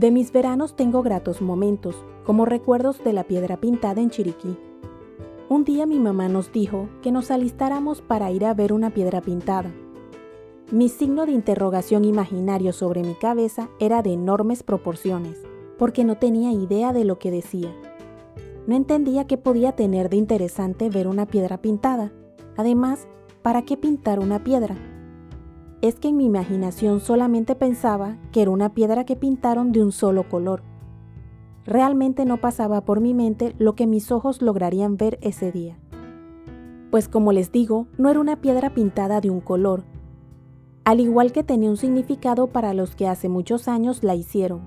De mis veranos tengo gratos momentos, como recuerdos de la piedra pintada en Chiriquí. Un día mi mamá nos dijo que nos alistáramos para ir a ver una piedra pintada. Mi signo de interrogación imaginario sobre mi cabeza era de enormes proporciones, porque no tenía idea de lo que decía. No entendía qué podía tener de interesante ver una piedra pintada. Además, ¿para qué pintar una piedra? Es que en mi imaginación solamente pensaba que era una piedra que pintaron de un solo color. Realmente no pasaba por mi mente lo que mis ojos lograrían ver ese día. Pues como les digo, no era una piedra pintada de un color, al igual que tenía un significado para los que hace muchos años la hicieron.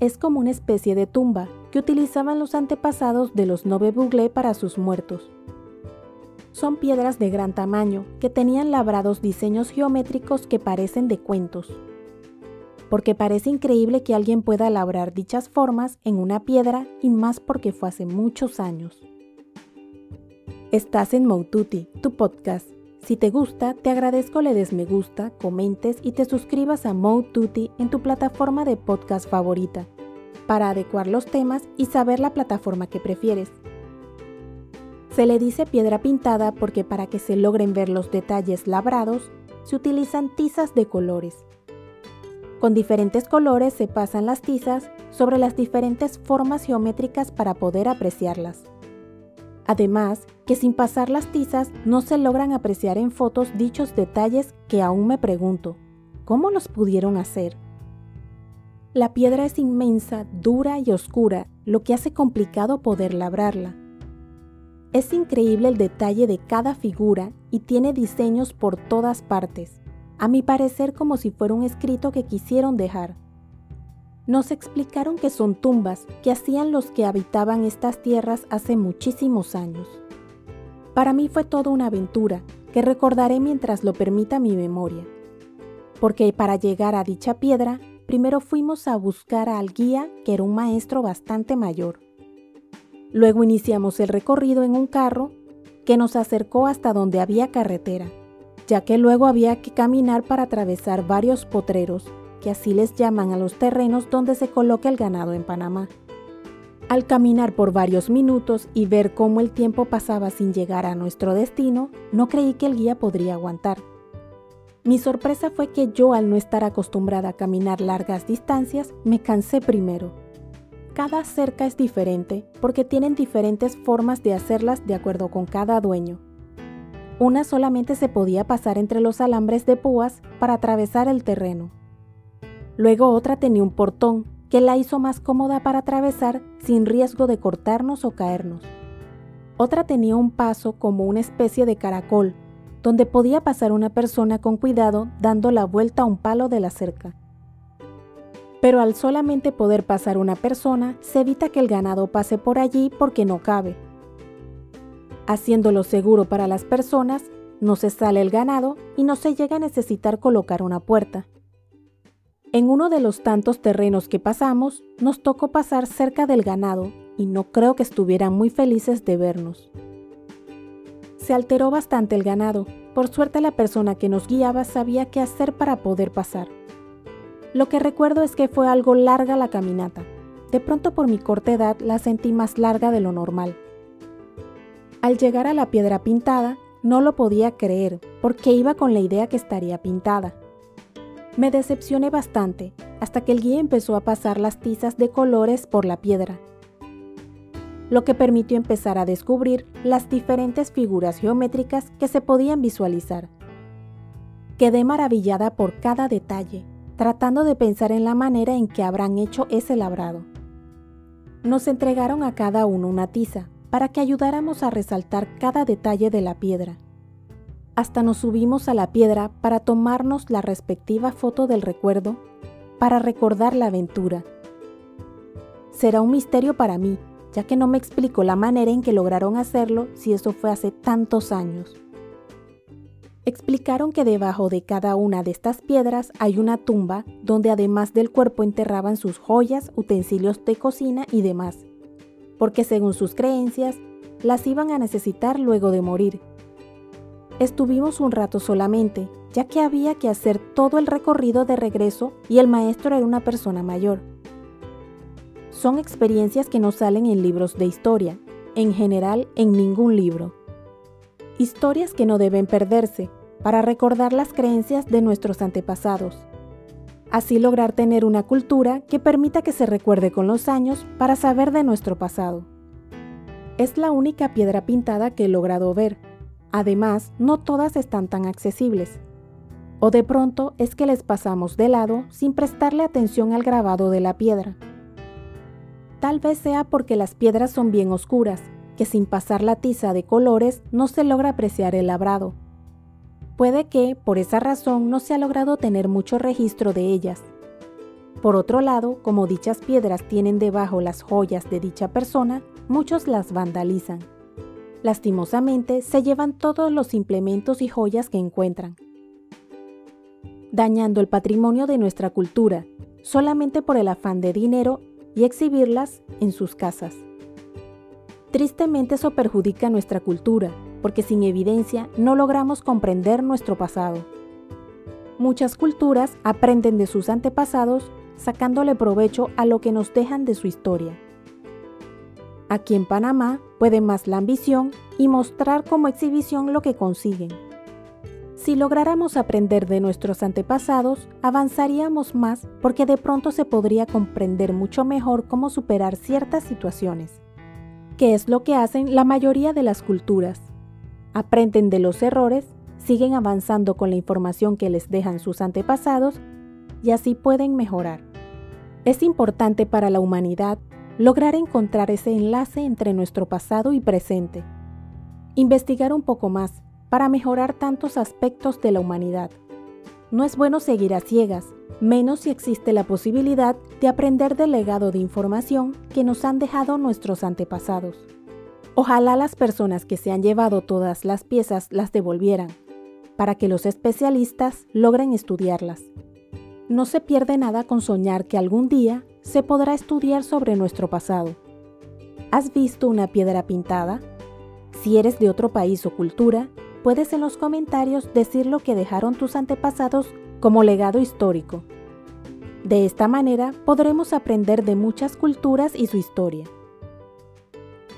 Es como una especie de tumba que utilizaban los antepasados de los Nove Buglé para sus muertos. Son piedras de gran tamaño que tenían labrados diseños geométricos que parecen de cuentos. Porque parece increíble que alguien pueda labrar dichas formas en una piedra y más porque fue hace muchos años. Estás en Moututi, tu podcast si te gusta, te agradezco le des me gusta, comentes y te suscribas a Mode en tu plataforma de podcast favorita, para adecuar los temas y saber la plataforma que prefieres. Se le dice piedra pintada porque para que se logren ver los detalles labrados, se utilizan tizas de colores. Con diferentes colores se pasan las tizas sobre las diferentes formas geométricas para poder apreciarlas. Además, que sin pasar las tizas no se logran apreciar en fotos dichos detalles que aún me pregunto, ¿cómo los pudieron hacer? La piedra es inmensa, dura y oscura, lo que hace complicado poder labrarla. Es increíble el detalle de cada figura y tiene diseños por todas partes, a mi parecer como si fuera un escrito que quisieron dejar. Nos explicaron que son tumbas que hacían los que habitaban estas tierras hace muchísimos años. Para mí fue toda una aventura que recordaré mientras lo permita mi memoria. Porque para llegar a dicha piedra, primero fuimos a buscar al guía, que era un maestro bastante mayor. Luego iniciamos el recorrido en un carro que nos acercó hasta donde había carretera, ya que luego había que caminar para atravesar varios potreros que así les llaman a los terrenos donde se coloca el ganado en Panamá. Al caminar por varios minutos y ver cómo el tiempo pasaba sin llegar a nuestro destino, no creí que el guía podría aguantar. Mi sorpresa fue que yo, al no estar acostumbrada a caminar largas distancias, me cansé primero. Cada cerca es diferente porque tienen diferentes formas de hacerlas de acuerdo con cada dueño. Una solamente se podía pasar entre los alambres de púas para atravesar el terreno, Luego otra tenía un portón que la hizo más cómoda para atravesar sin riesgo de cortarnos o caernos. Otra tenía un paso como una especie de caracol, donde podía pasar una persona con cuidado dando la vuelta a un palo de la cerca. Pero al solamente poder pasar una persona, se evita que el ganado pase por allí porque no cabe. Haciéndolo seguro para las personas, no se sale el ganado y no se llega a necesitar colocar una puerta. En uno de los tantos terrenos que pasamos, nos tocó pasar cerca del ganado y no creo que estuvieran muy felices de vernos. Se alteró bastante el ganado, por suerte la persona que nos guiaba sabía qué hacer para poder pasar. Lo que recuerdo es que fue algo larga la caminata. De pronto por mi corta edad la sentí más larga de lo normal. Al llegar a la piedra pintada, no lo podía creer, porque iba con la idea que estaría pintada. Me decepcioné bastante hasta que el guía empezó a pasar las tizas de colores por la piedra, lo que permitió empezar a descubrir las diferentes figuras geométricas que se podían visualizar. Quedé maravillada por cada detalle, tratando de pensar en la manera en que habrán hecho ese labrado. Nos entregaron a cada uno una tiza para que ayudáramos a resaltar cada detalle de la piedra hasta nos subimos a la piedra para tomarnos la respectiva foto del recuerdo, para recordar la aventura. Será un misterio para mí, ya que no me explico la manera en que lograron hacerlo si eso fue hace tantos años. Explicaron que debajo de cada una de estas piedras hay una tumba donde además del cuerpo enterraban sus joyas, utensilios de cocina y demás, porque según sus creencias, las iban a necesitar luego de morir Estuvimos un rato solamente, ya que había que hacer todo el recorrido de regreso y el maestro era una persona mayor. Son experiencias que no salen en libros de historia, en general en ningún libro. Historias que no deben perderse para recordar las creencias de nuestros antepasados. Así lograr tener una cultura que permita que se recuerde con los años para saber de nuestro pasado. Es la única piedra pintada que he logrado ver. Además, no todas están tan accesibles. O de pronto es que les pasamos de lado sin prestarle atención al grabado de la piedra. Tal vez sea porque las piedras son bien oscuras, que sin pasar la tiza de colores no se logra apreciar el labrado. Puede que, por esa razón, no se ha logrado tener mucho registro de ellas. Por otro lado, como dichas piedras tienen debajo las joyas de dicha persona, muchos las vandalizan. Lastimosamente, se llevan todos los implementos y joyas que encuentran, dañando el patrimonio de nuestra cultura, solamente por el afán de dinero y exhibirlas en sus casas. Tristemente eso perjudica nuestra cultura, porque sin evidencia no logramos comprender nuestro pasado. Muchas culturas aprenden de sus antepasados sacándole provecho a lo que nos dejan de su historia. Aquí en Panamá puede más la ambición y mostrar como exhibición lo que consiguen. Si lográramos aprender de nuestros antepasados, avanzaríamos más porque de pronto se podría comprender mucho mejor cómo superar ciertas situaciones, que es lo que hacen la mayoría de las culturas. Aprenden de los errores, siguen avanzando con la información que les dejan sus antepasados y así pueden mejorar. Es importante para la humanidad lograr encontrar ese enlace entre nuestro pasado y presente. Investigar un poco más para mejorar tantos aspectos de la humanidad. No es bueno seguir a ciegas, menos si existe la posibilidad de aprender del legado de información que nos han dejado nuestros antepasados. Ojalá las personas que se han llevado todas las piezas las devolvieran, para que los especialistas logren estudiarlas. No se pierde nada con soñar que algún día se podrá estudiar sobre nuestro pasado. ¿Has visto una piedra pintada? Si eres de otro país o cultura, puedes en los comentarios decir lo que dejaron tus antepasados como legado histórico. De esta manera podremos aprender de muchas culturas y su historia.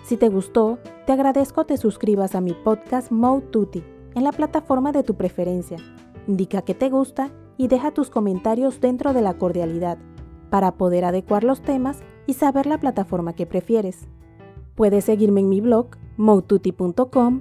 Si te gustó, te agradezco te suscribas a mi podcast Mode Tutti en la plataforma de tu preferencia. Indica que te gusta y deja tus comentarios dentro de la cordialidad para poder adecuar los temas y saber la plataforma que prefieres. Puedes seguirme en mi blog moututi.com,